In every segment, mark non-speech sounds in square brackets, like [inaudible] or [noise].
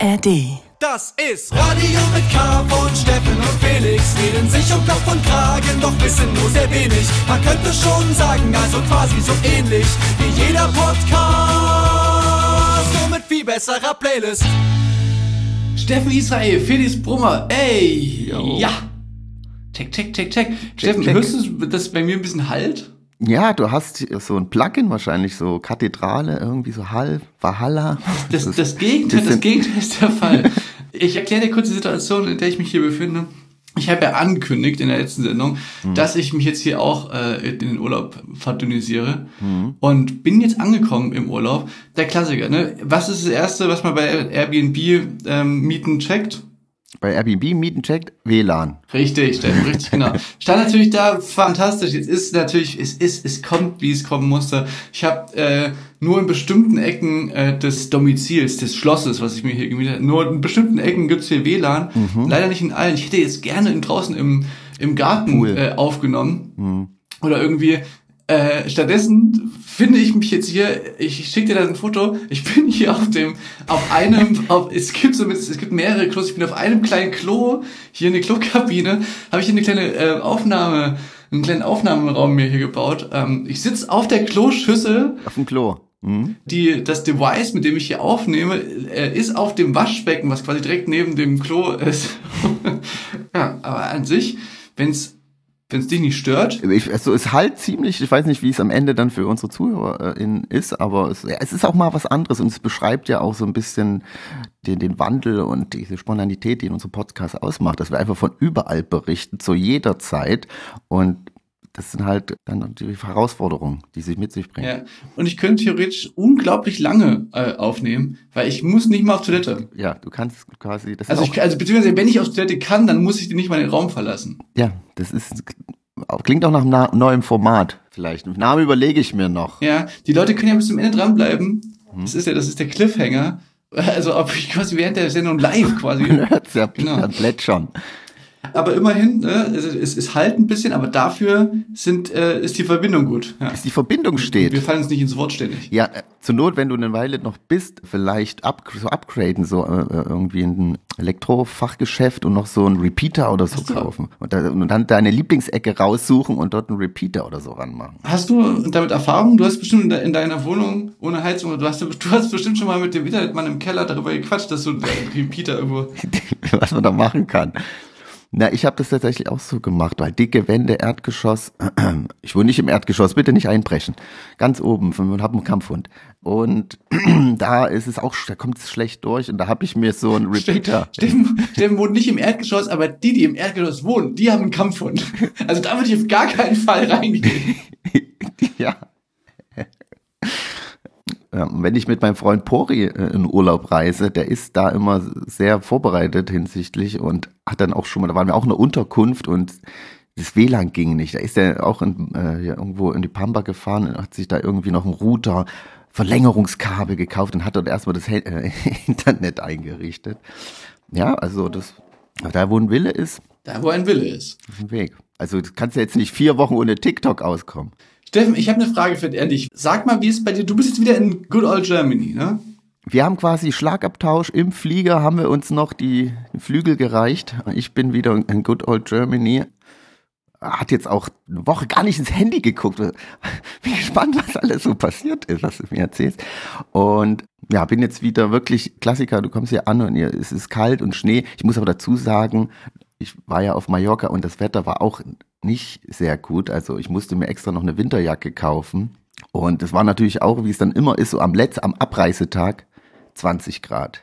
ARD. Das ist Radio mit K von Steffen und Felix. Reden sich um Kopf und Kragen, doch wissen nur sehr wenig. Man könnte schon sagen, also quasi so ähnlich wie jeder Podcast. Nur mit viel besserer Playlist. Steffen Israel, Felix Brummer, ey! Ja! Check, check, check, check. Steffen, check. hörst du, dass bei mir ein bisschen halt? Ja, du hast so ein Plugin wahrscheinlich, so Kathedrale, irgendwie so Hall, Valhalla. Das, ist das, Gegenteil, das Gegenteil ist der Fall. Ich erkläre dir kurz die Situation, in der ich mich hier befinde. Ich habe ja angekündigt in der letzten Sendung, Mhm. dass ich mich jetzt hier auch äh, in den Urlaub fraternisiere Mhm. und bin jetzt angekommen im Urlaub. Der Klassiker, ne? Was ist das Erste, was man bei Airbnb ähm, Mieten checkt? Bei Airbnb Mieten checkt WLAN. Richtig, Steffen, richtig genau. [laughs] Stand natürlich da fantastisch. Jetzt ist natürlich, es ist, es kommt, wie es kommen musste. Ich habe äh, nur in bestimmten Ecken äh, des Domizils, des Schlosses, was ich mir hier gemietet habe, nur in bestimmten Ecken gibt's hier WLAN. Leider nicht in allen. Ich hätte jetzt gerne in, draußen im, im Garten Pool. äh, aufgenommen. Oder irgendwie. Äh, stattdessen finde ich mich jetzt hier, ich schicke dir da ein Foto, ich bin hier auf dem, auf einem, auf, es gibt so, es gibt mehrere Klos, ich bin auf einem kleinen Klo, hier in der Klokabine, habe ich hier eine kleine äh, Aufnahme, einen kleinen Aufnahmeraum mir hier gebaut. Ähm, ich sitze auf der Kloschüssel, Auf dem Klo. Mhm. die, das Device, mit dem ich hier aufnehme, äh, ist auf dem Waschbecken, was quasi direkt neben dem Klo ist. [laughs] ja, aber an sich, wenn's wenn's dich nicht stört, Ich, also es halt ziemlich, ich weiß nicht, wie es am Ende dann für unsere ZuhörerInnen ist, aber es, ja, es ist auch mal was anderes und es beschreibt ja auch so ein bisschen den, den Wandel und diese Spontanität, die in unserem Podcast ausmacht, dass wir einfach von überall berichten, zu jeder Zeit. Und das sind halt dann die Herausforderungen, die sich mit sich bringen. Ja, und ich könnte theoretisch unglaublich lange äh, aufnehmen, weil ich muss nicht mal auf Toilette. Ja, du kannst quasi, das Also, ich, also beziehungsweise wenn ich auf Toilette kann, dann muss ich nicht mal den Raum verlassen. ja, das ist, klingt auch nach einem neuen Format vielleicht. Den Namen überlege ich mir noch. Ja, die Leute können ja bis zum Ende dranbleiben. Mhm. Das ist ja, das ist der Cliffhanger. Also ob ich quasi während der Sendung live quasi. Man [laughs] hört's ja Genau. plätschern. Aber immerhin, ne, es, es, es halt ein bisschen, aber dafür sind, äh, ist die Verbindung gut. Ja. Bis die Verbindung steht. Wir fallen uns nicht ins Wort ständig. Ja, äh, zur Not, wenn du eine Weile noch bist, vielleicht up, so upgraden, so äh, äh, irgendwie in ein Elektrofachgeschäft und noch so einen Repeater oder so so. kaufen. Und, da, und dann deine Lieblingsecke raussuchen und dort einen Repeater oder so ranmachen. Hast du damit Erfahrung? Du hast bestimmt in, de in deiner Wohnung ohne Heizung, du hast, du hast bestimmt schon mal mit dem Internetmann im Keller darüber gequatscht, dass du einen Repeater irgendwo. [laughs] Was man da machen kann. Na, ich habe das tatsächlich auch so gemacht, weil dicke Wände, Erdgeschoss. [clears throat] Ich wohne nicht im Erdgeschoss, bitte nicht einbrechen. Ganz oben, und habe einen Kampfhund. Und [clears throat] da ist es auch, da kommt es schlecht durch und da habe ich mir so einen Repeater. Steffen, Steffen wohnt nicht im Erdgeschoss, aber die, die im Erdgeschoss wohnen, die haben einen Kampfhund. Also da würde ich auf gar keinen Fall reingehen. [laughs] ja. Ja, und wenn ich mit meinem Freund Pori äh, in Urlaub reise, der ist da immer sehr vorbereitet hinsichtlich und hat dann auch schon mal, da waren wir auch in einer Unterkunft und das WLAN ging nicht. Da ist er auch in, äh, irgendwo in die Pampa gefahren und hat sich da irgendwie noch einen Router, Verlängerungskabel gekauft und hat dort erstmal das äh, [laughs] Internet eingerichtet. Ja, also das, da wo ein Wille ist, Da, wo ein Wille ist. ist ein Weg. Also du kannst ja jetzt nicht vier Wochen ohne TikTok auskommen. Steffen, ich habe eine Frage für dich. Sag mal, wie es bei dir, du bist jetzt wieder in Good Old Germany, ne? Wir haben quasi Schlagabtausch. Im Flieger haben wir uns noch die Flügel gereicht. Ich bin wieder in Good Old Germany. Hat jetzt auch eine Woche gar nicht ins Handy geguckt. Bin gespannt, was alles so passiert ist, was du mir erzählst. Und ja, bin jetzt wieder wirklich Klassiker. Du kommst hier an und es ist kalt und Schnee. Ich muss aber dazu sagen, ich war ja auf Mallorca und das Wetter war auch nicht sehr gut. Also ich musste mir extra noch eine Winterjacke kaufen. Und es war natürlich auch, wie es dann immer ist, so am letzten, am Abreisetag 20 Grad.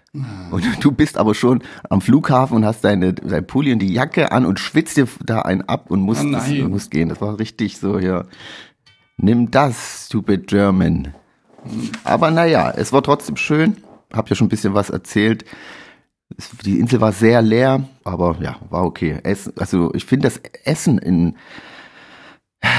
Und du bist aber schon am Flughafen und hast deine, dein Pulli und die Jacke an und schwitzt dir da einen ab und musst, Oh das, musst gehen. Das war richtig so, ja. Nimm das, stupid German. Aber naja, es war trotzdem schön. Hab ja schon ein bisschen was erzählt. Die Insel war sehr leer, aber ja, war okay. Essen, also ich finde das Essen in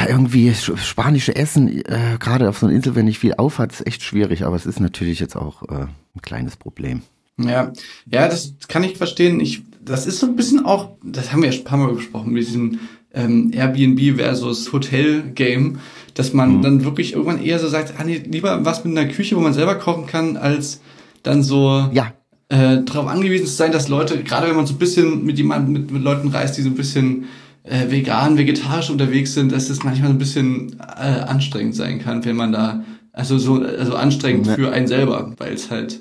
irgendwie sch- spanische Essen, äh, gerade auf so einer Insel, wenn nicht viel aufhat, ist echt schwierig. Aber es ist natürlich jetzt auch äh, ein kleines Problem. Ja, ja, das kann ich verstehen. Ich, das ist so ein bisschen auch, das haben wir ja schon ein paar Mal besprochen, mit diesem ähm, Airbnb versus Hotel-Game, dass man dann wirklich irgendwann eher so sagt, ah nee, lieber was mit einer Küche, wo man selber kochen kann, als dann so Ja, äh, darauf angewiesen zu sein, dass Leute, gerade wenn man so ein bisschen mit jemandem, mit, mit Leuten reist, die so ein bisschen äh, vegan, vegetarisch unterwegs sind, dass das manchmal ein bisschen äh, anstrengend sein kann, wenn man da, also so, also anstrengend Ja. für einen selber, weil es halt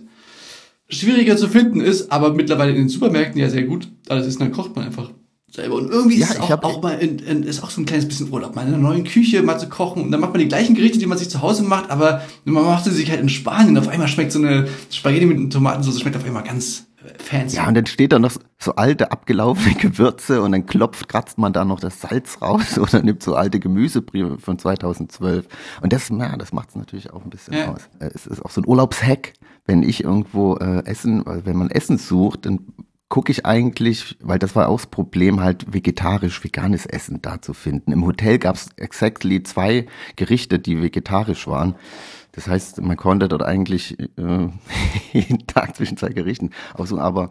schwieriger zu finden ist, aber mittlerweile in den Supermärkten ja sehr gut alles ist, dann kocht man einfach selber. Und irgendwie Ja, ist es auch, auch mal in, in, ist auch so ein kleines bisschen Urlaub, mal in einer neuen Küche mal zu kochen. Und dann macht man die gleichen Gerichte, die man sich zu Hause macht, aber man macht sie sich halt in Spanien. Auf einmal schmeckt so eine Spaghetti mit Tomatensauce, schmeckt auf einmal ganz äh, fancy. Ja, und dann steht da noch so alte, abgelaufene Gewürze und dann klopft, kratzt man da noch das Salz raus [laughs] oder nimmt so alte Gemüsebriefe von 2012. Und das, ja, das macht es natürlich auch ein bisschen Ja. aus. Äh, Es ist auch so ein Urlaubshack, wenn ich irgendwo äh, Essen, also wenn man Essen sucht, dann gucke ich eigentlich, weil das war auch das Problem, halt vegetarisch, veganes Essen da zu finden. Im Hotel gab es exactly zwei Gerichte, die vegetarisch waren. Das heißt, man konnte dort eigentlich äh, [laughs] jeden Tag zwischen zwei Gerichten aussuchen. Aber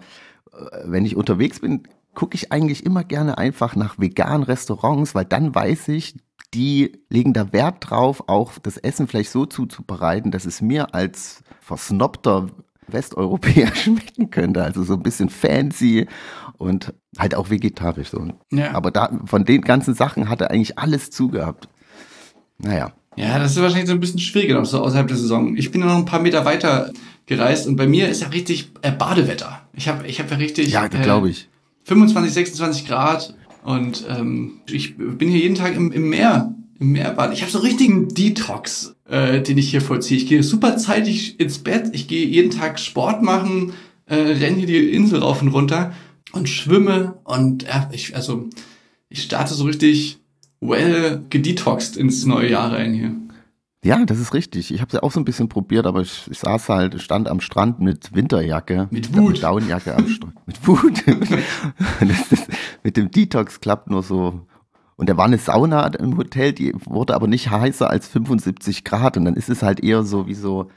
äh, wenn ich unterwegs bin, gucke ich eigentlich immer gerne einfach nach veganen Restaurants, weil dann weiß ich, die legen da Wert drauf, auch das Essen vielleicht so zuzubereiten, dass es mir als versnobter Westeuropäer [laughs] schmecken könnte. Also so ein bisschen fancy und halt auch vegetarisch so. Ja. Aber da, von den ganzen Sachen hat er eigentlich alles zugehabt. Naja. Ja, das ist wahrscheinlich so ein bisschen schwieriger noch so außerhalb der Saison. Ich bin ja noch ein paar Meter weiter gereist und bei mir ist ja richtig äh, Badewetter. Ich habe ich hab ja richtig Ja, äh, glaube ich. 25, 26 Grad und ähm, ich bin hier jeden Tag im, im Meer, im Meerbad. Ich habe so richtigen Detox, äh, den ich hier vollziehe. Ich gehe super zeitig ins Bett, ich gehe jeden Tag Sport machen, äh, renne hier die Insel rauf und runter und schwimme und ja, ich, also ich starte so richtig well gedetoxed ins neue Jahr rein hier. Ja, das ist richtig. Ich habe es ja auch so ein bisschen probiert, aber ich, ich saß halt, stand am Strand mit Winterjacke. Mit Wut. Mit Daunenjacke am Strand. [laughs] mit Wut. [laughs] das ist, mit dem Detox klappt nur so. Und da war eine Sauna im Hotel, die wurde aber nicht heißer als 75 Grad. Und dann ist es halt eher so wie so,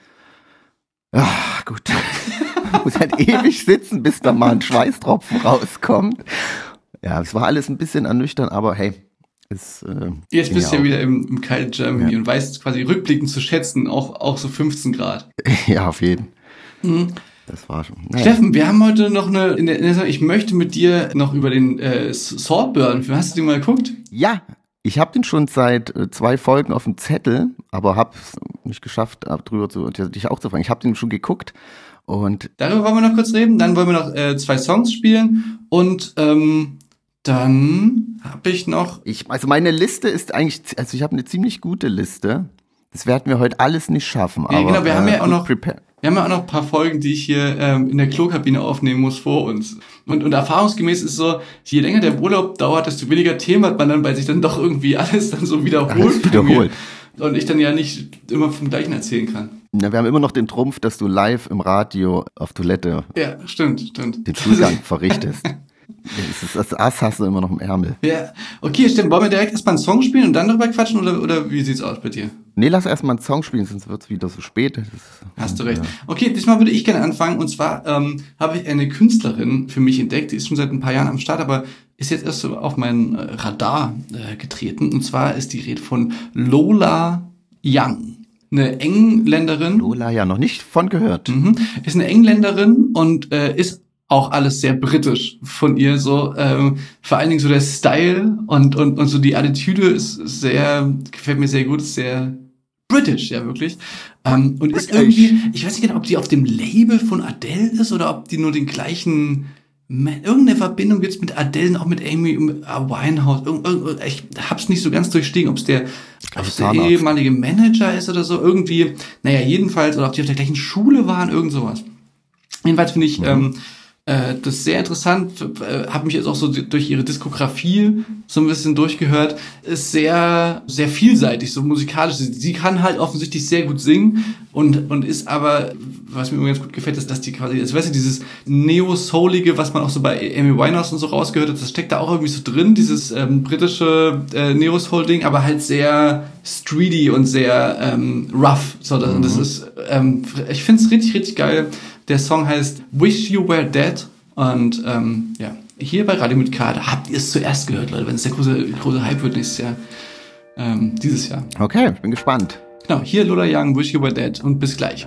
ja, gut. [laughs] Muss halt ewig sitzen, bis da mal ein Schweißtropfen rauskommt. Ja, es war alles ein bisschen ernüchternd, aber hey, es, äh, Jetzt bist du ja wieder im, im kalten Germany Ja. und weißt quasi rückblickend zu schätzen, auch, auch so 15 Grad. [laughs] Ja, auf jeden. Mhm. Das war schon. Naja. Steffen, wir haben heute noch eine, in der, in der, ich möchte mit dir noch über den äh, Saltburn, hast du den mal geguckt? Ja, ich habe den schon seit äh, zwei Folgen auf dem Zettel, aber habe es nicht geschafft, ab drüber zu dich auch zu fragen. Ich habe den schon geguckt und Darüber wollen wir noch kurz reden, dann wollen wir noch äh, zwei Songs spielen und ähm, dann habe ich noch, ich, also meine Liste ist eigentlich, also ich habe eine ziemlich gute Liste. Das werden wir heute alles nicht schaffen. Ja, aber, genau, wir haben ja auch noch- prepare- wir haben ja auch noch ein paar Folgen, die ich hier ähm, in der Klokabine aufnehmen muss vor uns. Und, und erfahrungsgemäß ist so, je länger der Urlaub dauert, desto weniger Themen hat man dann, weil sich dann doch irgendwie [laughs] alles dann so wiederholt. Alles wiederholt. Und ich dann ja nicht immer vom Gleichen erzählen kann. Na, wir haben immer noch den Trumpf, dass du live im Radio auf Toilette Ja, stimmt, stimmt. den Schulgang [laughs] verrichtest. Das, Ass hast du immer noch im Ärmel. Ja, okay, stimmt. Wollen wir direkt erstmal einen Song spielen und dann darüber quatschen oder, oder wie sieht's aus bei dir? Nee, lass erstmal einen Song spielen, sonst wird's wieder so spät. Hast du recht. Okay, diesmal würde ich gerne anfangen. Und zwar ähm, habe ich eine Künstlerin für mich entdeckt, die ist schon seit ein paar Jahren am Start, aber ist jetzt erst so auf mein äh, Radar äh, getreten. Und zwar ist die Rede von Lola Young. Eine Engländerin. Lola ja noch nicht von gehört. Mhm. Ist eine Engländerin und äh, ist auch alles sehr britisch von ihr so ähm, vor allen Dingen so der Style und und und so die Attitüde ist sehr gefällt mir sehr gut ist sehr british ja wirklich ähm, und ist British. irgendwie ich weiß nicht genau ob die auf dem Label von Adele ist oder ob die nur den gleichen Irgendeine Verbindung gibt's mit Adele, auch mit Amy Winehouse. Irgend, irgend, ich hab's nicht so ganz durchstiegen, ob's der, ob's der ehemalige Manager ist oder so. Irgendwie, naja, jedenfalls, oder ob die auf der gleichen Schule waren, irgend sowas. Jedenfalls finde ich ähm, äh, das sehr interessant, äh, habe mich jetzt auch so durch ihre Diskografie so ein bisschen durchgehört, ist sehr, sehr vielseitig, so musikalisch. Sie, kann halt offensichtlich sehr gut singen und, und ist aber, was mir ganz gut gefällt, ist, dass die quasi, also weißt du, dieses Neo-Soulige, was man auch so bei Amy Winehouse und so rausgehört hat, das steckt da auch irgendwie so drin, dieses ähm, britische äh, Neo-Soul-Ding, aber halt sehr streety und sehr ähm, rough. So, das, das ist, ähm, ich finde es richtig, richtig geil. Der Song heißt Wish You Were Dead und ähm, ja, hier bei Radio mit K, da habt ihr es zuerst gehört, Leute, wenn es der große, große Hype wird nächstes Jahr, ähm, dieses Jahr. Okay, ich bin gespannt. Genau, hier Lola Young, Wish You Were Dead und bis gleich.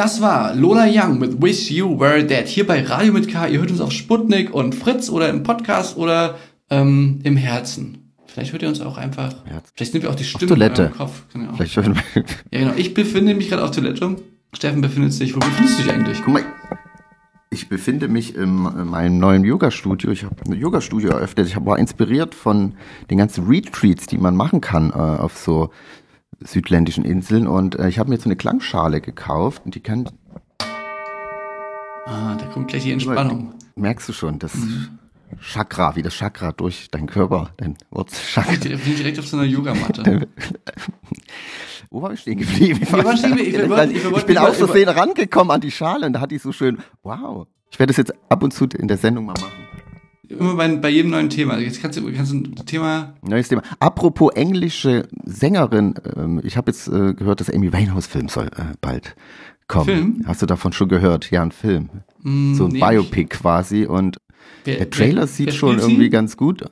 Das war Lola Young mit Wish You Were Dead. Hier bei Radio mit K. Ihr hört uns auf Sputnik und Fritz oder im Podcast oder ähm, im Herzen. Vielleicht hört ihr uns auch einfach. Herz. Vielleicht sind wir auch die Stimme Toilette. im Kopf. Genau. Vielleicht hören wir. Ja, genau. Ich befinde mich gerade auf Toilette. Steffen befindet sich. Wo befindest du dich eigentlich? Guck mal, ich befinde mich im, in meinem neuen Yoga-Studio. Ich habe ein Yoga-Studio eröffnet. Ich war inspiriert von den ganzen Retreats, die man machen kann äh, auf so südländischen Inseln. Und äh, ich habe mir jetzt so eine Klangschale gekauft und die kann, Ah, da kommt gleich die Entspannung. merkst du schon, das Mhm. Chakra, wie das Chakra durch deinen Körper, dein Wurzelchakra. Ich bin direkt auf so einer Yogamatte. [laughs] Wo war ich stehen geblieben? Ich, stehen ich wollten bin aus Versehen rangekommen an die Schale und da hatte ich so schön, wow. Ich werde das jetzt ab und zu in der Sendung mal machen. Immer bei, bei jedem neuen Thema. Jetzt kannst du, kannst du ein Thema. Neues Thema. Apropos englische Sängerin, ähm, ich habe jetzt äh, gehört, dass Amy Winehouse-Film soll äh, bald kommen. Film? Hast du davon schon gehört? Ja, ein Film. so ein nee, Biopic quasi und Wer- der Trailer wer- sieht wer schon spielt sie? irgendwie ganz gut.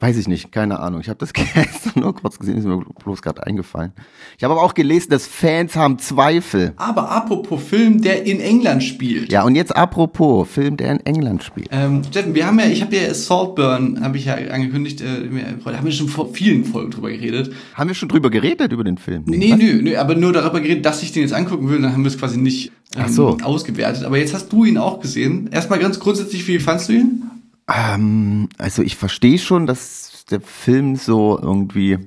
Weiß ich nicht, keine Ahnung. Ich habe das [laughs] gestern nur kurz gesehen, ist mir bloß gerade eingefallen. Ich habe aber auch gelesen, dass Fans haben Zweifel. Aber apropos Film, der in England spielt. Ja, und jetzt apropos Film, der in England spielt. Ähm, Steffen, wir haben ja, ich habe ja Saltburn, habe ich ja angekündigt, äh, da haben wir schon vor vielen Folgen drüber geredet. Haben wir schon drüber geredet über den Film? Nee, was? nö, nö, aber nur darüber geredet, dass ich den jetzt angucken will, dann haben wir es quasi nicht ähm, so. ausgewertet. Aber jetzt hast du ihn auch gesehen. Erstmal ganz grundsätzlich, wie fandst du ihn? Ähm, also ich verstehe schon, dass der Film so irgendwie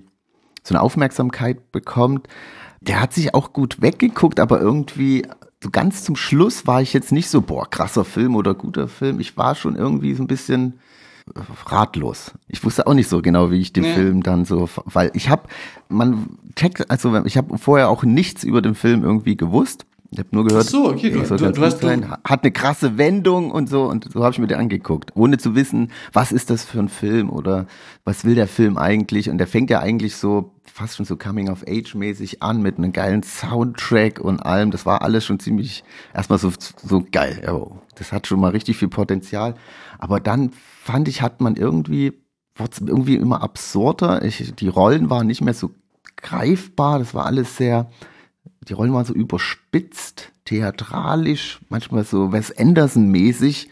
so eine Aufmerksamkeit bekommt. Der hat sich auch gut weggeguckt, aber irgendwie so ganz zum Schluss war ich jetzt nicht so, boah, krasser Film oder guter Film. Ich war schon irgendwie so ein bisschen äh, ratlos. Ich wusste auch nicht so genau, wie ich den Nee. Film dann so, weil ich habe, man checkt, also ich habe vorher auch nichts über den Film irgendwie gewusst. Ich habe nur gehört, Ach so, okay, du- du- du hast- sein, hat eine krasse Wendung und so und so habe ich mir den angeguckt, ohne zu wissen, was ist das für ein Film oder was will der Film eigentlich? Und der fängt ja eigentlich so fast schon so Coming of Age mäßig an mit einem geilen Soundtrack und allem, das war alles schon ziemlich erstmal so so geil. Oh, das hat schon mal richtig viel Potenzial, aber dann fand ich hat man irgendwie wurde irgendwie immer absurder, ich, die Rollen waren nicht mehr so greifbar, das war alles sehr die Rollen waren so überspitzt, theatralisch, manchmal so Wes Anderson-mäßig.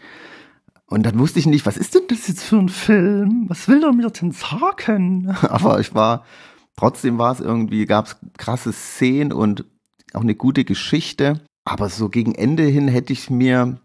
Und dann wusste ich nicht, was ist denn das jetzt für ein Film? Was will er mir denn sagen? [laughs] Aber ich war, trotzdem war es irgendwie, gab es krasse Szenen und auch eine gute Geschichte. Aber so gegen Ende hin hätte ich mir,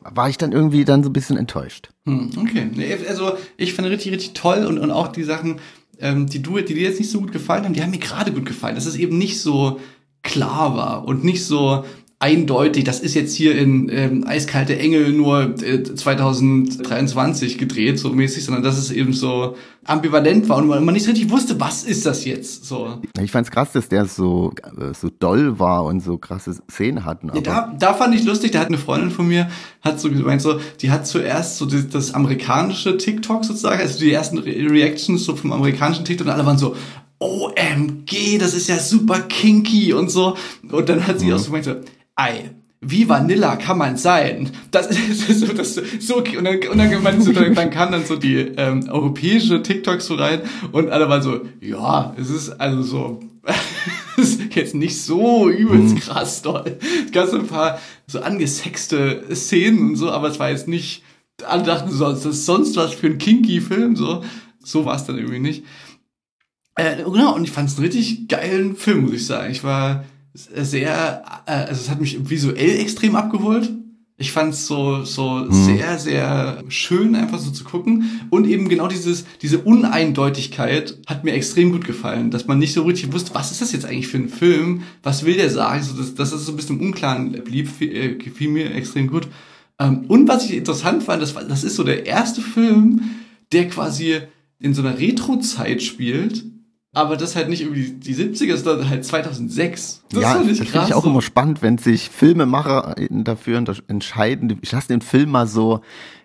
war ich dann irgendwie dann so ein bisschen enttäuscht. Hm, okay. Also ich fand richtig, richtig toll und, und auch die Sachen, ähm, die du, die dir jetzt nicht so gut gefallen haben, die haben mir gerade gut gefallen. Dass es eben nicht so klar war und nicht so eindeutig, das ist jetzt hier in ähm, Eiskalte Engel nur äh, 2023 gedreht, so mäßig, sondern dass es eben so ambivalent war und man, man nicht so richtig wusste, was ist das jetzt so. Ich fand es krass, dass der so, äh, so doll war und so krasse Szenen hatten. Ja, Aber da, da fand ich lustig, da hat eine Freundin von mir, hat so gemeint, so, die hat zuerst so das, das amerikanische TikTok sozusagen, also die ersten Re Reactions so vom amerikanischen TikTok und alle waren so, OMG, das ist ja super kinky und so. Und dann hat sie auch so gemeint, so, ei, wie Vanilla kann man sein? Das ist [laughs] so, das so. Und dann, und dann, so, dann, kam dann so die ähm, europäische TikToks so rein und alle waren so, ja, es ist also so, [laughs] es ist jetzt nicht so übelst krass doll. Es gab so ein paar so angesexte Szenen und so, aber es war jetzt nicht, alle dachten so, das ist sonst was für ein kinky Film, so. So war es dann irgendwie nicht. Äh, genau, und ich fand es einen richtig geilen Film, muss ich sagen. Ich war sehr, äh, also es hat mich visuell extrem abgeholt. Ich fand es so, so sehr, sehr schön, einfach so zu gucken. Und eben genau dieses, diese Uneindeutigkeit hat mir extrem gut gefallen, dass man nicht so richtig wusste, was ist das jetzt eigentlich für ein Film? Was will der sagen? So, dass, dass es so ein bisschen im Unklaren blieb, äh, gefiel mir extrem gut. Ähm, und was ich interessant fand, das, war, das ist so der erste Film, der quasi in so einer Retro-Zeit spielt, aber das halt nicht irgendwie die 70er, sondern halt 2006. Das ja, das finde ich auch immer spannend, wenn sich Filmemacher dafür entscheiden, ich lasse den Film mal so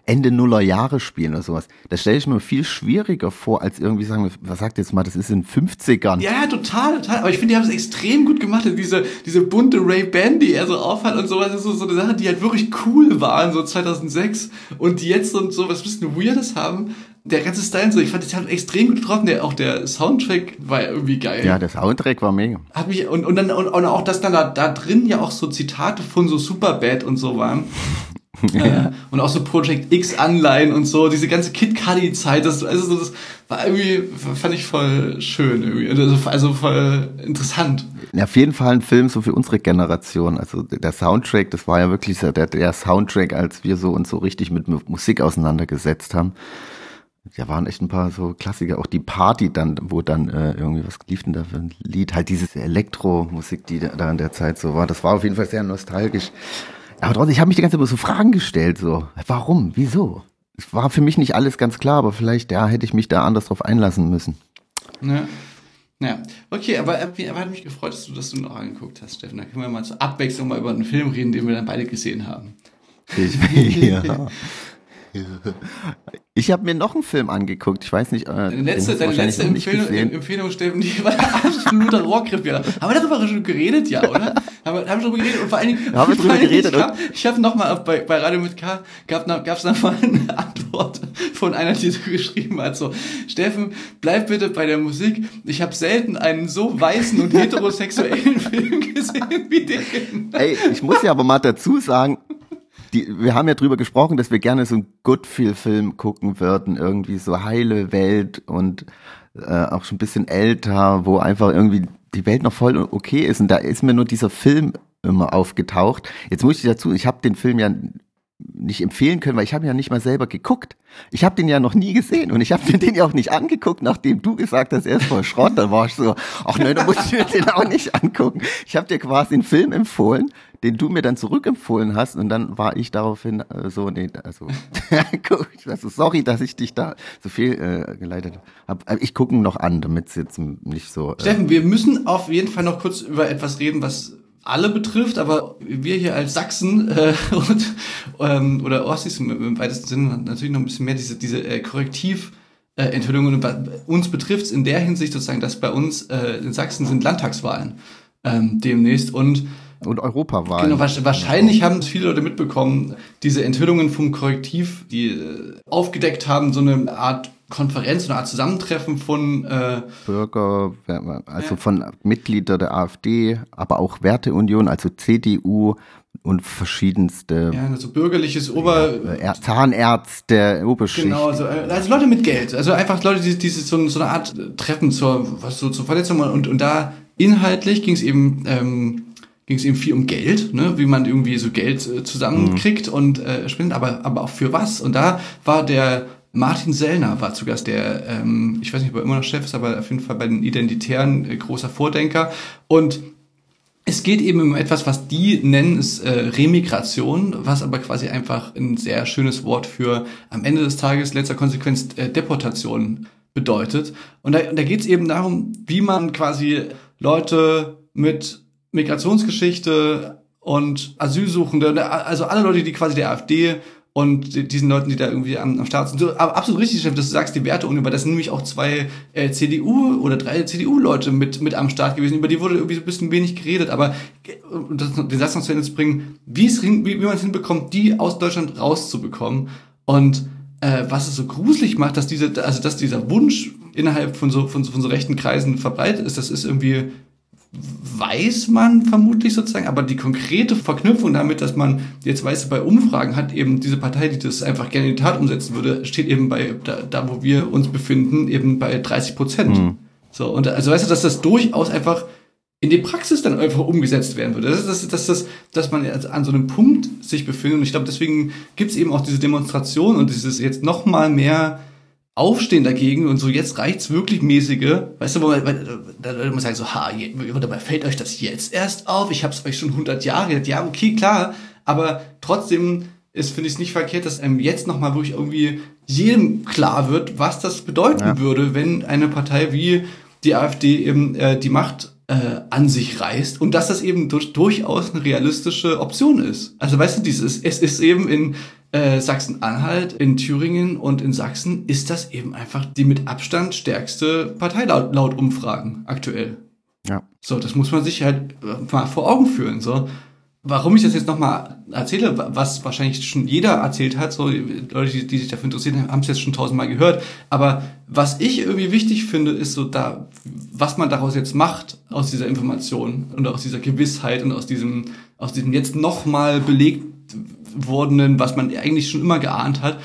Ende Nuller Jahre spielen oder sowas. Das stelle ich mir viel schwieriger vor, als irgendwie sagen, was sagt jetzt mal, das ist in 50ern. Ja, ja, total, total. Aber ich finde, die haben es extrem gut gemacht. Diese, diese bunte Ray-Ban, die er so aufhat und sowas, ist so, so eine Sache, die halt wirklich cool waren, so 2006. Und die jetzt so, so was bisschen Weirdes haben. Der ganze Style so, ich fand, das hat extrem gut getroffen. Der, auch der Soundtrack war irgendwie geil. Ja, der Soundtrack war mega. Hat mich, und, und dann, und, und auch, dass dann da, da drin ja auch so Zitate von so Superbad und so waren. Ja. Und auch so Project X Anleihen und so, diese ganze Kid Cudi Zeit, das, also das war irgendwie, fand ich voll schön irgendwie, also, also voll interessant. Ja, auf jeden Fall ein Film so für unsere Generation, also der Soundtrack, das war ja wirklich der, der Soundtrack, als wir so uns so richtig mit Musik auseinandergesetzt haben. Da waren echt ein paar so Klassiker, auch die Party dann, wo dann äh, irgendwie, was lief denn da für ein Lied? Halt diese Elektromusik, die da in der Zeit so war. Das war auf jeden Fall sehr nostalgisch. Aber trotzdem, ich habe mich die ganze Zeit so Fragen gestellt, so, warum, wieso? Es war für mich nicht alles ganz klar, aber vielleicht, ja, hätte ich mich da anders drauf einlassen müssen. Ja. Ja, okay, aber, aber hat mich gefreut, dass du das noch angeguckt hast, Steffen. Da können wir mal zur Abwechslung mal über einen Film reden, den wir dann beide gesehen haben. Ich, ja. [laughs] [laughs] Ich habe mir noch einen Film angeguckt. Ich weiß nicht. Äh, deine letzte, deine letzte Empfehlung, Empfehlung, Steffen, die war der absolute. Ja. Haben wir darüber schon geredet, ja, oder? Haben wir, haben wir darüber geredet? Und vor allen Dingen, haben wir darüber geredet, ich habe ich hab nochmal bei, bei Radio mit K, gab es nochmal eine Antwort von einer, die so geschrieben hat, so, Steffen, bleib bitte bei der Musik. Ich habe selten einen so weißen und heterosexuellen [laughs] Film gesehen wie den. Ey, ich muss ja aber mal dazu sagen, die, wir haben ja drüber gesprochen, dass wir gerne so einen Goodfeel-Film gucken würden, irgendwie so heile Welt und äh, auch schon ein bisschen älter, wo einfach irgendwie die Welt noch voll okay ist. Und da ist mir nur dieser Film immer aufgetaucht. Jetzt muss ich dazu, ich habe den Film ja nicht empfehlen können, weil ich habe ja nicht mal selber geguckt. Ich habe den ja noch nie gesehen und ich habe mir den ja auch nicht angeguckt, nachdem du gesagt hast, er ist voll Schrott. Da war ich so, ach nein, da muss ich mir den auch nicht angucken. Ich habe dir quasi einen Film empfohlen, den du mir dann zurückempfohlen hast und dann war ich daraufhin äh, so, nee, also, [laughs] also sorry, dass ich dich da so viel äh, geleitet habe. Ich gucke noch an, damit es jetzt nicht so. Äh Steffen, wir müssen auf jeden Fall noch kurz über etwas reden, was alle betrifft, aber wir hier als Sachsen äh, [laughs] und, ähm, oder Ossis im, im weitesten Sinne natürlich noch ein bisschen mehr diese, diese äh, Korrektiv- äh, Enthüllungen. Uns betrifft es in der Hinsicht sozusagen, dass bei uns äh, in Sachsen sind Landtagswahlen ähm, demnächst und und Europawahlen. Genau, wahrscheinlich haben es viele Leute mitbekommen, diese Enthüllungen vom Korrektiv, die äh, aufgedeckt haben, so eine Art Konferenz, eine Art Zusammentreffen von äh, Bürger, also ja. von Mitgliedern der AfD, aber auch Werteunion, also CDU und verschiedenste. Ja, also bürgerliches Ober. Ja, Zahnärzte, Oberschicht. Genau, also, äh, also Leute mit Geld, also einfach Leute, die, die so, so eine Art Treffen zur, was so zur Verletzung und, und da inhaltlich ging es eben ähm, ging es eben viel um Geld, ne? wie man irgendwie so Geld äh, zusammenkriegt mhm. und äh, spendet, aber, aber auch für was. Und da war der Martin Sellner war zu Gast, der, ähm, ich weiß nicht, ob er immer noch Chef ist, aber auf jeden Fall bei den Identitären äh, großer Vordenker. Und es geht eben um etwas, was die nennen, ist äh, Remigration, was aber quasi einfach ein sehr schönes Wort für am Ende des Tages, letzter Konsequenz, äh, Deportation bedeutet. Und da, da geht es eben darum, wie man quasi Leute mit Migrationsgeschichte und Asylsuchende, also alle Leute, die quasi der AfD und diesen Leuten, die da irgendwie am, am Start sind. So, aber absolut richtig, Chef, dass du sagst, die Werte und über das sind nämlich auch zwei äh, CDU oder drei CDU-Leute mit, mit am Start gewesen. Über die wurde irgendwie so ein bisschen wenig geredet, aber das, den Satz noch zu Ende zu bringen, wie, es wie, wie man es hinbekommt, die aus Deutschland rauszubekommen. Und äh, was es so gruselig macht, dass diese, also dass dieser Wunsch innerhalb von so, von, von so rechten Kreisen verbreitet ist, das ist irgendwie weiß man vermutlich sozusagen, aber die konkrete Verknüpfung damit, dass man jetzt weiß, bei Umfragen hat eben diese Partei, die das einfach gerne in die Tat umsetzen würde, steht eben bei, da, da wo wir uns befinden, eben bei 30 Prozent. Mhm. So, und also weißt du, dass das durchaus einfach in die Praxis dann einfach umgesetzt werden würde. Das ist, das, das, das, dass man an so einem Punkt sich befindet. Und ich glaube, deswegen gibt es eben auch diese Demonstration und dieses jetzt noch mal mehr aufstehen dagegen und so, jetzt reicht's wirklich mäßige, weißt du, wo man, da würde man sagen so, ha, dabei fällt euch das jetzt erst auf, ich hab's euch schon 100 Jahre ja, okay, klar, aber trotzdem ist, finde ich es nicht verkehrt, dass einem jetzt nochmal wirklich irgendwie jedem klar wird, was das bedeuten ja. würde, wenn eine Partei wie die AfD eben äh, die Macht äh, an sich reißt und dass das eben durch, durchaus eine realistische Option ist. Also weißt du, dieses, es ist eben in äh, Sachsen-Anhalt, in Thüringen und in Sachsen ist das eben einfach die mit Abstand stärkste Partei laut, laut Umfragen aktuell. Ja. So, das muss man sich halt äh, mal vor Augen führen. So, warum ich das jetzt nochmal erzähle, was wahrscheinlich schon jeder erzählt hat, so Leute, die, die sich dafür interessieren, haben es jetzt schon tausendmal gehört. Aber was ich irgendwie wichtig finde, ist so da, was man daraus jetzt macht aus dieser Information und aus dieser Gewissheit und aus diesem, aus diesem jetzt nochmal belegt wordenen, was man eigentlich schon immer geahnt hat.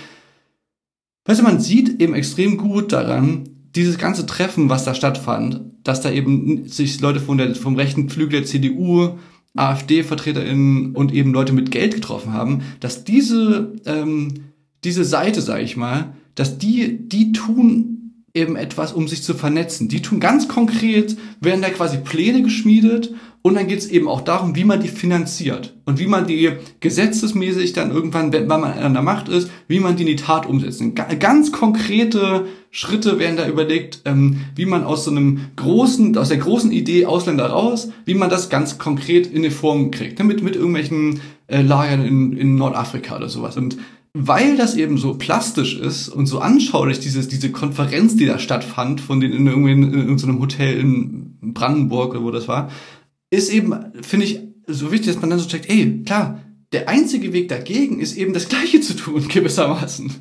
Weißt du, man sieht eben extrem gut daran, dieses ganze Treffen, was da stattfand, dass da eben sich Leute von der, vom rechten Flügel der CDU AfD-VertreterInnen und eben Leute mit Geld getroffen haben, dass diese, ähm, diese Seite, sage ich mal, dass die, die tun eben etwas, um sich zu vernetzen. Die tun ganz konkret, werden da quasi Pläne geschmiedet und dann geht es eben auch darum, wie man die finanziert und wie man die gesetzesmäßig dann irgendwann, wenn man an der Macht ist, wie man die in die Tat umsetzt. Ganz konkrete Schritte werden da überlegt, ähm, wie man aus so einem großen, aus der großen Idee Ausländer raus, wie man das ganz konkret in eine Form kriegt, ne? mit, irgendwelchen äh, Lagern in, in Nordafrika oder sowas. Und weil das eben so plastisch ist und so anschaulich, dieses, diese Konferenz, die da stattfand, von den in, irgendwie in, in so einem Hotel in Brandenburg oder wo das war, ist eben, finde ich, so wichtig, dass man dann so checkt, ey, klar, der einzige Weg dagegen ist eben das [laughs] Gleiche zu tun, gewissermaßen.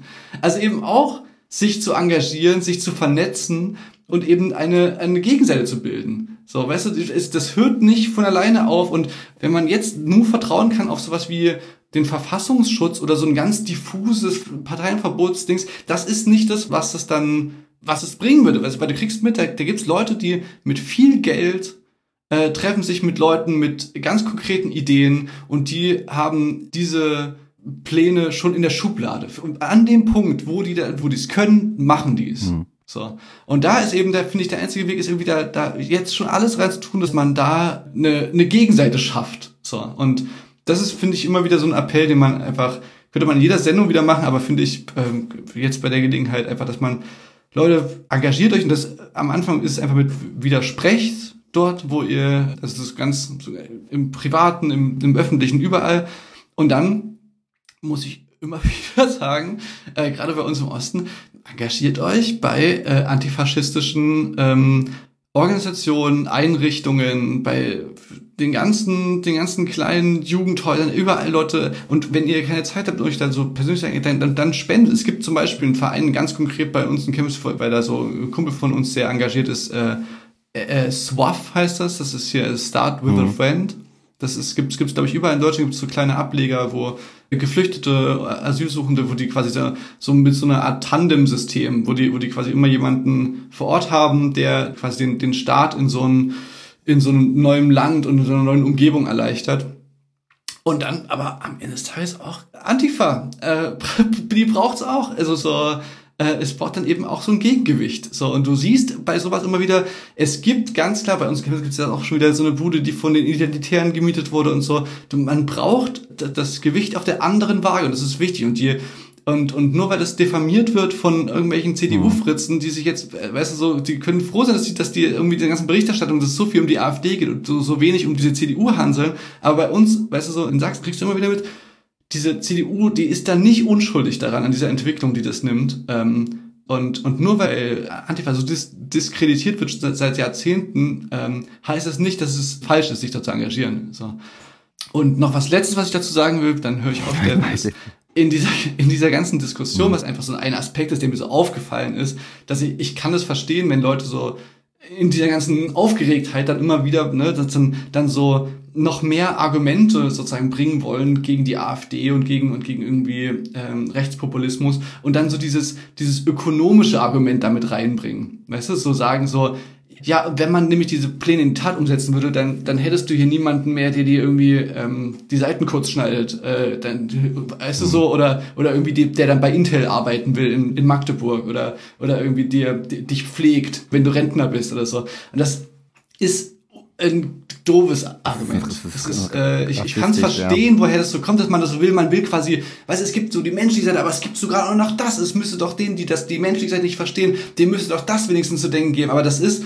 Also eben auch sich zu engagieren, sich zu vernetzen und eben eine, eine Gegenseite zu bilden. So, weißt du, das, hört nicht von alleine auf und wenn man jetzt nur vertrauen kann auf sowas wie den Verfassungsschutz oder so ein ganz diffuses Parteienverbotsdings, das ist nicht das, was es dann, was es bringen würde. Weil du kriegst mit, da, da gibt's Leute, die mit viel Geld äh, treffen sich mit Leuten mit ganz konkreten Ideen und die haben diese Pläne schon in der Schublade. Und an dem Punkt, wo die da, wo die es können, machen die es. Mhm. So. Und da ist eben, da finde ich, der einzige Weg ist irgendwie da, da jetzt schon alles rein zu tun, dass man da eine, eine Gegenseite schafft. So. Und das ist, finde ich, immer wieder so ein Appell, den man einfach, könnte man in jeder Sendung wieder machen, aber finde ich, ähm, jetzt bei der Gelegenheit einfach, dass man, Leute, engagiert euch und das am Anfang ist es einfach mit widersprecht dort, wo ihr, das ist ganz im Privaten, im, im Öffentlichen, überall. Und dann muss ich immer [laughs] wieder sagen, äh, gerade bei uns im Osten, engagiert euch bei äh, antifaschistischen ähm, Organisationen, Einrichtungen, bei den ganzen, den ganzen kleinen Jugendhäusern, überall Leute. Und wenn ihr keine Zeit habt, euch dann so persönlich dann, dann, dann spendet. Es gibt zum Beispiel einen Verein, ganz konkret bei uns in Chemnitz, weil da so ein Kumpel von uns sehr engagiert ist, äh, äh SWAF heißt das, das ist hier Start with mhm. a Friend. Das ist, gibt es, glaube ich, überall in Deutschland gibt es so kleine Ableger, wo Geflüchtete, Asylsuchende, wo die quasi so, so mit so einer Art Tandem-System, wo die, wo die quasi immer jemanden vor Ort haben, der quasi den, den Start in so ein, in so einem neuen Land und in so einer neuen Umgebung erleichtert. Und dann aber am Ende des Tages auch Antifa. Äh, [laughs] die braucht's auch. Also so, äh, es braucht dann eben auch so ein Gegengewicht. So, und du siehst bei sowas immer wieder, es gibt ganz klar, bei uns gibt es ja auch schon wieder so eine Bude, die von den Identitären gemietet wurde und so. Man braucht das Gewicht auf der anderen Waage und das ist wichtig. Und die, und, und nur weil das diffamiert wird von irgendwelchen CDU-Fritzen, die sich jetzt, äh, weißt du, so, die können froh sein, dass die, dass die irgendwie die ganzen Berichterstattung, dass es so viel um die AfD geht und so, so wenig um diese CDU handeln. Aber bei uns, weißt du, so in Sachsen kriegst du immer wieder mit, diese CDU, die ist da nicht unschuldig daran, an dieser Entwicklung, die das nimmt. Ähm, und, und nur weil Antifa so dis diskreditiert wird seit, Jahrzehnten, ähm, heißt das nicht, dass es falsch ist, sich da zu engagieren. So. Und noch was Letztes, was ich dazu sagen will, dann höre ich auf. [laughs] Der, in dieser, in dieser ganzen Diskussion, mhm. was einfach so ein Aspekt ist, der mir so aufgefallen ist, dass ich, ich kann es verstehen, wenn Leute so in dieser ganzen Aufgeregtheit dann immer wieder, ne, dann, dann so noch mehr Argumente sozusagen bringen wollen gegen die AfD und gegen und gegen irgendwie ähm, Rechtspopulismus und dann so dieses dieses ökonomische Argument damit reinbringen. Weißt du, so sagen so ja, wenn man nämlich diese Pläne in die Tat umsetzen würde, dann, dann hättest du hier niemanden mehr, der dir irgendwie ähm, die Seiten kurz schneidet. Äh, dann, weißt du so, oder, oder irgendwie die, der dann bei Intel arbeiten will in, in Magdeburg oder, oder irgendwie dir, die, dich pflegt, wenn du Rentner bist oder so. Und das ist ein doofes Argument. Das ist, äh, ich ich kann es verstehen, ja. woher das so kommt, dass man das so will. Man will quasi, weißt es gibt so die menschliche Seite, aber es gibt sogar auch noch das. Es müsste doch denen, die das die menschliche Seite nicht verstehen, dem müsste doch das wenigstens zu denken geben. Aber das ist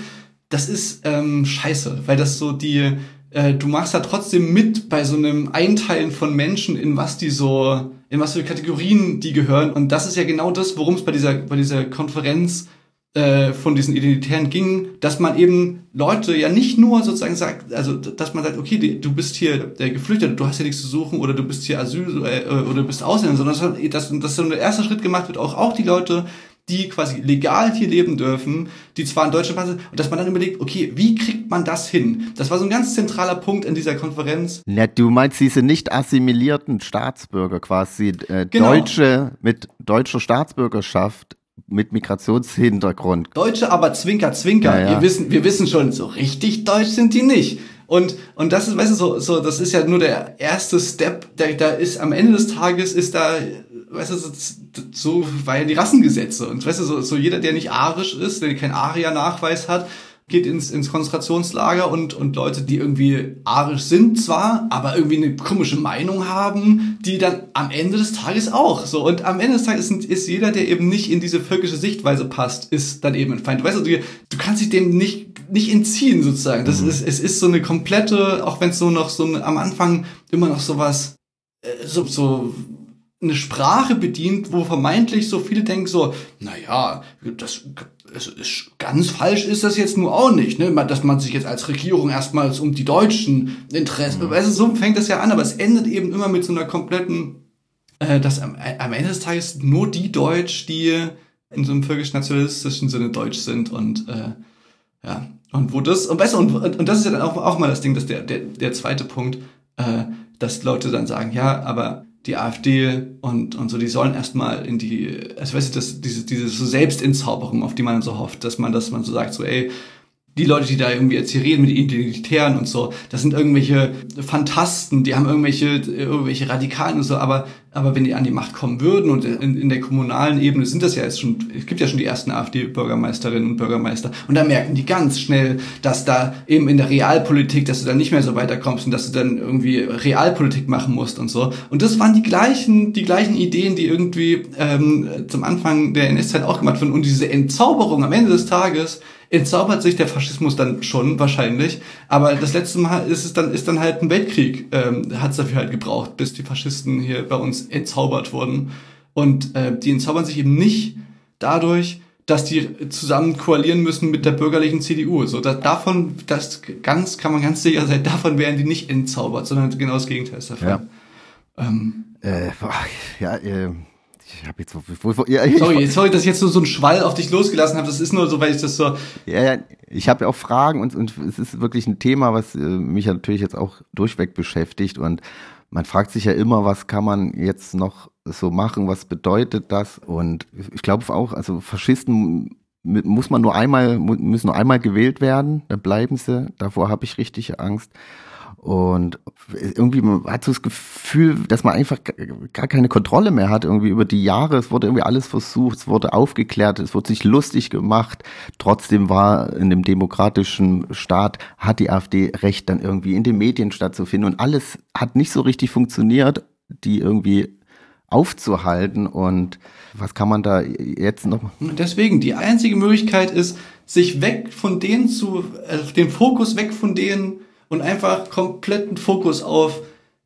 das ist ähm, scheiße, weil das so die, äh, du machst da trotzdem mit bei so einem Einteilen von Menschen, in was die so, in was für Kategorien die gehören. Und das ist ja genau das, worum es bei dieser, bei dieser Konferenz äh, von diesen Identitären ging, dass man eben Leute ja nicht nur sozusagen sagt, also dass man sagt, okay, die, du bist hier der Geflüchtete, du hast hier nichts zu suchen oder du bist hier Asyl äh, oder du bist Ausländer, sondern dass, dass so ein erster Schritt gemacht wird, auch, auch die Leute, die quasi legal hier leben dürfen, die zwar in Deutschland sind, und dass man dann überlegt, okay, wie kriegt man das hin? Das war so ein ganz zentraler Punkt in dieser Konferenz. Ja, du meinst diese nicht assimilierten Staatsbürger quasi, äh, genau. Deutsche mit deutscher Staatsbürgerschaft mit Migrationshintergrund. Deutsche aber Zwinker, Zwinker. Ja, ja. Wir, wissen, wir wissen schon, so richtig deutsch sind die nicht. Und, und das ist, weißt du, so, so, das ist ja nur der erste Step, der, da ist am Ende des Tages ist da, weißt du, so, so ja die Rassengesetze. Und weißt du, so, so jeder, der nicht arisch ist, der keinen Aria-Nachweis hat, geht ins, ins Konzentrationslager und, und Leute, die irgendwie arisch sind zwar, aber irgendwie eine komische Meinung haben, die dann am Ende des Tages auch so. Und am Ende des Tages ist, ist jeder, der eben nicht in diese völkische Sichtweise passt, ist dann eben ein Feind. Weißt du, du, du kannst dich dem nicht, nicht entziehen sozusagen. Das mhm. ist, es ist so eine komplette, auch wenn es so noch so eine, am Anfang immer noch sowas, äh, so, so eine Sprache bedient, wo vermeintlich so viele denken so, naja, das es ist, ganz falsch ist das jetzt nur auch nicht, ne? dass man sich jetzt als Regierung erstmals um die deutschen Interessen, mhm. also so fängt das ja an, aber es endet eben immer mit so einer kompletten, äh, dass am, am Ende des Tages nur die Deutsch, die in so einem völkisch-nationalistischen Sinne deutsch sind und äh, ja, und wo das, und weißt du, und, und das ist ja dann auch, auch mal das Ding, dass der, der, der zweite Punkt, äh, dass Leute dann sagen, ja, aber die AfD und, und so, die sollen erstmal in die, also weißt du, das, diese, diese Selbstentzauberung, auf die man so hofft, dass man, dass man so sagt, so, ey, die Leute, die da irgendwie jetzt hier reden mit Identitären und so, das sind irgendwelche Fantasten, die haben irgendwelche, irgendwelche Radikalen und so, aber, aber wenn die an die Macht kommen würden und in, in der kommunalen Ebene sind das ja jetzt schon, es gibt ja schon die ersten AfD-Bürgermeisterinnen und Bürgermeister und da merken die ganz schnell, dass da eben in der Realpolitik, dass du dann nicht mehr so weiterkommst und dass du dann irgendwie Realpolitik machen musst und so. Und das waren die gleichen, die gleichen Ideen, die irgendwie ähm, zum Anfang der NS-Zeit auch gemacht wurden und diese Entzauberung am Ende des Tages, entzaubert sich der Faschismus dann schon wahrscheinlich. Aber das letzte Mal ist es dann, ist dann halt ein Weltkrieg, ähm, hat es dafür halt gebraucht, bis die Faschisten hier bei uns entzaubert wurden. Und äh, die entzaubern sich eben nicht dadurch, dass die zusammen koalieren müssen mit der bürgerlichen CDU. So, da, davon, das ganz, kann man ganz sicher sein, davon werden die nicht entzaubert, sondern genau das Gegenteil ist Fall. Ja. Ähm, äh, ja, äh, ich habe jetzt wo, wo, ja, sorry, sorry, dass ich jetzt so, so einen Schwall auf dich losgelassen habe. Das ist nur so, weil ich das so. Ja, ja ich habe ja auch Fragen und, und es ist wirklich ein Thema, was äh, mich ja natürlich jetzt auch durchweg beschäftigt. Und man fragt sich ja immer, was kann man jetzt noch so machen, was bedeutet das? Und ich glaube auch, also Faschisten muss man nur einmal, müssen nur einmal gewählt werden, dann bleiben sie. Davor habe ich richtig Angst. Und irgendwie man hat so das Gefühl, dass man einfach gar keine Kontrolle mehr hat, irgendwie über die Jahre. Es wurde irgendwie alles versucht, es wurde aufgeklärt, es wurde sich lustig gemacht. Trotzdem war in dem demokratischen Staat, hat die AfD Recht, dann irgendwie in den Medien stattzufinden. Und alles hat nicht so richtig funktioniert, die irgendwie aufzuhalten. Und was kann man da jetzt noch? Deswegen, die einzige Möglichkeit ist, sich weg von denen zu, äh, den Fokus weg von denen und einfach kompletten Fokus auf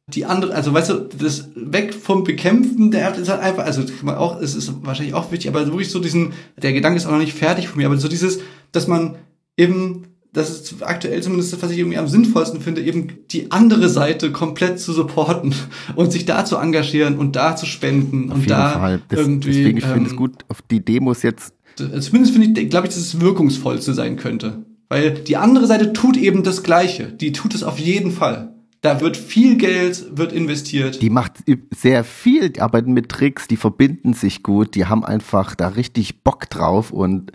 die andere, also weißt du, das weg vom Bekämpfen der ist halt einfach, also kann man auch, es ist wahrscheinlich auch wichtig, aber wirklich so diesen, der Gedanke ist auch noch nicht fertig von mir, aber so dieses, dass man eben, das ist aktuell zumindest was ich irgendwie am sinnvollsten finde, eben die andere Seite komplett zu supporten [laughs] und sich da zu engagieren und da zu spenden auf und da. Das, irgendwie. Deswegen, ich ähm, finde es gut, auf die Demos jetzt. Zumindest finde ich, glaube ich, dass es wirkungsvollste sein könnte. Weil die andere Seite tut eben das Gleiche. Die tut es auf jeden Fall. Da wird viel Geld, wird investiert. Die macht sehr viel, die arbeiten mit Tricks, die verbinden sich gut, die haben einfach da richtig Bock drauf und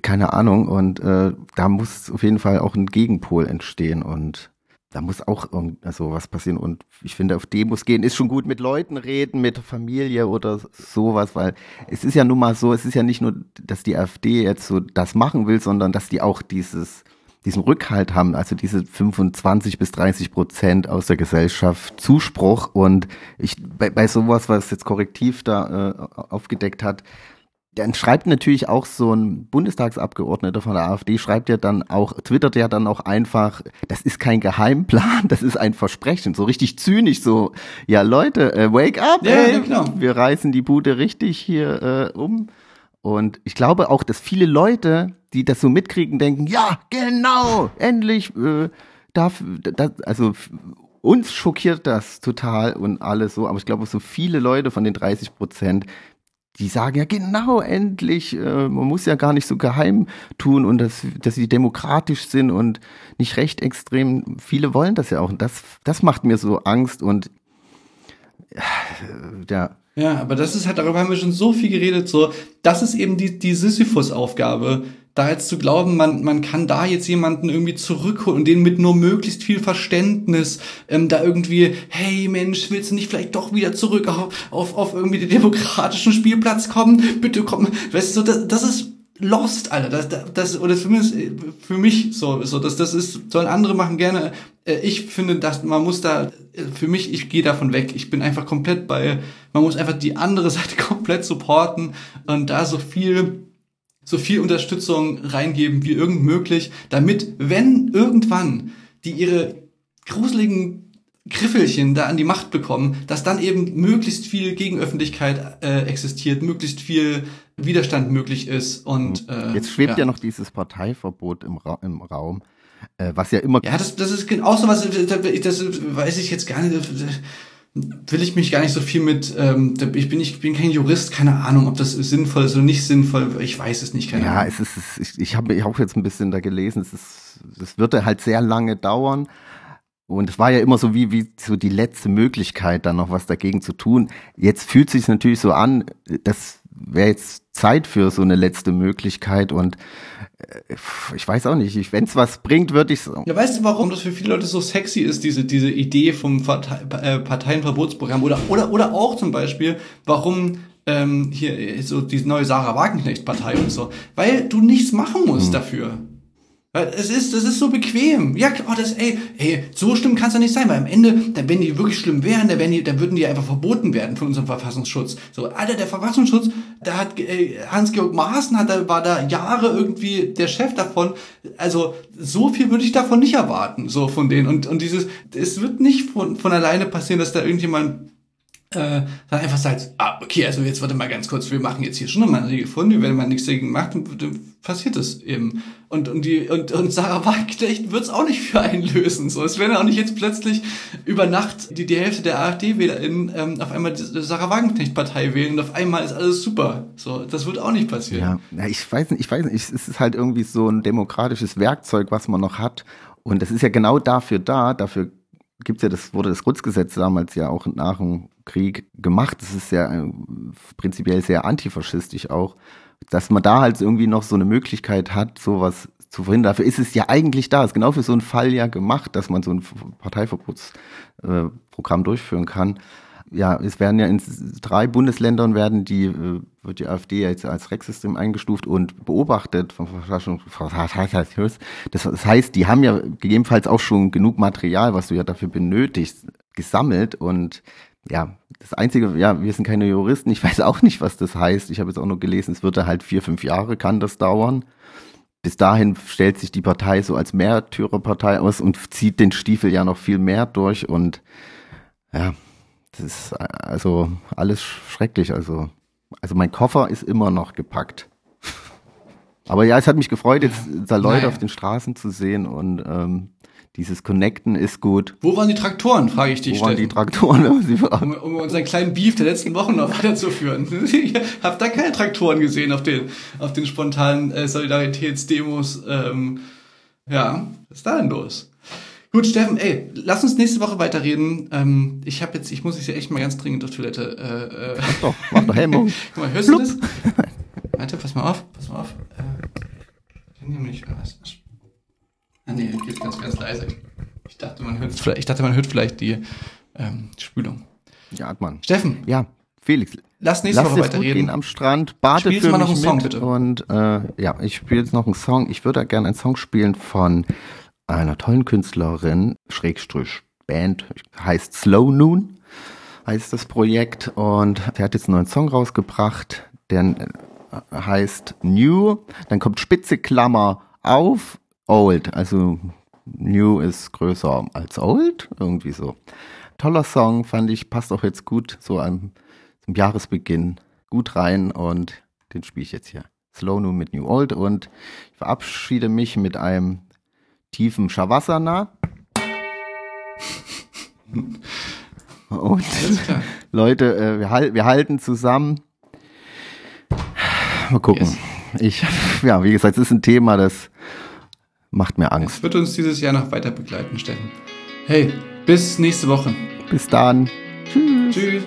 keine Ahnung. Und äh, da muss auf jeden Fall auch ein Gegenpol entstehen. Und da muss auch also was passieren. Und ich finde, auf Demos gehen ist schon gut mit Leuten reden, mit Familie oder sowas, weil es ist ja nun mal so, es ist ja nicht nur, dass die AfD jetzt so das machen will, sondern dass die auch dieses, diesen Rückhalt haben, also diese 25 bis 30 Prozent aus der Gesellschaft Zuspruch. Und ich bei, bei sowas, was jetzt korrektiv da äh, aufgedeckt hat, dann schreibt natürlich auch so ein Bundestagsabgeordneter von der AfD, schreibt ja dann auch, twittert ja dann auch einfach, das ist kein Geheimplan, [laughs] das ist ein Versprechen, so richtig zynisch, so, ja Leute, äh, wake up, Ja, ey, ja, genau. wir reißen die Bude richtig hier äh, um. Und ich glaube auch, dass viele Leute, die das so mitkriegen, denken, ja, genau, endlich äh, darf, das, also uns schockiert das total und alles so, aber ich glaube, so viele Leute von den 30 Prozent, die sagen ja genau, endlich, äh, man muss ja gar nicht so geheim tun und dass, dass sie demokratisch sind und nicht recht extrem. Viele wollen das ja auch und das, das macht mir so Angst und äh, ja, Ja, aber das ist halt, darüber haben wir schon so viel geredet, so, das ist eben die, die Sisyphus-Aufgabe, da jetzt zu glauben, man, man kann da jetzt jemanden irgendwie zurückholen und den mit nur möglichst viel Verständnis, ähm, da irgendwie, hey Mensch, willst du nicht vielleicht doch wieder zurück auf, auf, auf irgendwie den demokratischen Spielplatz kommen? Bitte komm, weißt du, das, das ist lost, Alter, das, das, das oder zumindest äh, für mich so, so, das, das ist, sollen andere machen gerne, Äh, ich finde, dass man muss da, äh, für mich, ich gehe davon weg. Ich bin einfach komplett bei, man muss einfach die andere [laughs] Seite komplett supporten und da so viel, so viel Unterstützung reingeben wie irgend möglich, damit, wenn irgendwann die ihre gruseligen Griffelchen da an die Macht bekommen, dass dann eben möglichst viel Gegenöffentlichkeit äh, existiert, möglichst viel Widerstand möglich ist und äh, Jetzt schwebt ja, noch dieses Parteiverbot im, Ra im Raum, äh, was ja immer Ja, das, das ist auch so was, das weiß ich jetzt gar nicht, will ich mich gar nicht so viel mit, ähm, ich bin nicht, bin kein Jurist, keine Ahnung, ob das sinnvoll ist oder nicht sinnvoll, ich weiß es nicht, keine Ja, Ahnung. es ist, es ist ich, ich habe auch jetzt ein bisschen da gelesen, es ist, es wird halt sehr lange dauern. Und es war ja immer so wie, wie so die letzte Möglichkeit, dann noch was dagegen zu tun. Jetzt fühlt sich natürlich so an, das wäre jetzt Zeit für so eine letzte Möglichkeit und ich weiß auch nicht, wenn es was bringt, würde ich Ja, weißt du, warum das für viele Leute so sexy ist, diese, diese Idee vom Partei, äh, Parteienverbotsprogramm? Oder, oder, oder auch zum Beispiel, warum ähm, hier so die neue Sarah Wagenknecht-Partei und so. Weil du nichts machen musst dafür. Weil es ist, das ist so bequem. Ja, oh, das, ey, ey, so schlimm kann es ja nicht sein, weil am Ende, dann wenn die wirklich schlimm wären, dann, wären die, dann würden die einfach verboten werden von unserem Verfassungsschutz. So, Alter, der Verfassungsschutz, da hat äh, Hans-Georg Maaßen hat, da war da Jahre irgendwie der Chef davon. Also so viel würde ich davon nicht erwarten, so von denen. Und, und dieses, es wird nicht von, von alleine passieren, dass da irgendjemand äh, dann einfach sagt, ah, okay, also jetzt warte mal ganz kurz, wir machen jetzt hier schon nochmal eine Regel gefunden, wenn man nichts dagegen macht, dann, passiert das eben. Und, und, die, und, und Sarah Wagenknecht wird's auch nicht für einen lösen. So, es werden auch nicht jetzt plötzlich über Nacht die, die Hälfte der AfD-WählerInnen ähm, auf einmal die Sarah Wagenknecht-Partei wählen und auf einmal ist alles super. So, das wird auch nicht passieren. Ja, ich weiß nicht, ich weiß nicht, es ist halt irgendwie so ein demokratisches Werkzeug, was man noch hat. Und das ist ja genau dafür da, dafür gibt's ja das, wurde das Grundgesetz damals ja auch nach dem Krieg gemacht. Das ist ja äh, prinzipiell sehr antifaschistisch auch, dass man da halt irgendwie noch so eine Möglichkeit hat, sowas zu verhindern. Dafür ist es ja eigentlich da, ist genau für so einen Fall ja gemacht, dass man so ein Parteiverbotsprogramm äh, durchführen kann ja, es werden ja in drei Bundesländern werden die, äh, wird die AfD jetzt als Rechtssystem eingestuft und beobachtet vom Verfassungsschutz. Das heißt, die haben ja gegebenenfalls auch schon genug Material, was du ja dafür benötigst, gesammelt und ja, das Einzige, ja, wir sind keine Juristen, ich [laughs] weiß auch nicht, was das heißt. Ich habe jetzt auch nur gelesen, es wird halt vier, fünf Jahre, kann das dauern. Bis dahin stellt sich die Partei so als Märtyrerpartei aus und zieht den Stiefel ja noch viel mehr durch und ja, das ist also alles schrecklich. Also, also mein Koffer ist immer noch gepackt. [laughs] Aber ja, es hat mich gefreut, jetzt da Leute Naja. auf den Straßen zu sehen und ähm, dieses Connecten ist gut. Wo waren die Traktoren, frage ich dich, Wo waren die. Traktoren? [laughs] um, um unseren kleinen Beef der letzten Wochen noch [laughs] weiterzuführen. Ich habe da keine Traktoren gesehen auf den, auf den spontanen äh, Solidaritätsdemos. Ähm, ja, was ist da denn los? Gut, Steffen, ey, lass uns nächste Woche weiterreden. Ähm, ich habe jetzt, ich muss jetzt echt mal ganz dringend auf Toilette. Äh, äh, Doch, mach doch Hemmung. [laughs] guck mal, hörst du das? Warte, pass mal auf, pass mal auf. Äh, hier nicht, was? Ah nee, geht ganz, ganz leise. Ich dachte, man hört vielleicht, ich dachte, man hört vielleicht die ähm, Spülung. Ja, Atman. Steffen, Ja, Felix, lass nächste lass Woche weiterreden. am Strand. Bade für mal noch einen Song, bitte. Und äh, ja, ich spiele jetzt noch einen Song. Ich würde gerne einen Song spielen von einer tollen Künstlerin, Schrägstrich Band, heißt Slow Noon, heißt das Projekt. Und sie hat jetzt einen neuen Song rausgebracht, der heißt New, dann kommt Spitze Klammer auf, Old. Also New ist größer als Old, irgendwie so. Toller Song, fand ich, passt auch jetzt gut so am, zum Jahresbeginn gut rein und den spiele ich jetzt hier. Slow New mit New Old und ich verabschiede mich mit einem tiefen Shavasana. Und Leute, äh, wir, wir halten zusammen. Mal gucken. Yes. Ich, ja, wie gesagt, es ist ein Thema, das macht mir Angst. Es wird uns dieses Jahr noch weiter begleiten, Steffen. Hey, bis nächste Woche. Bis dann. Tschüss. Tschüss.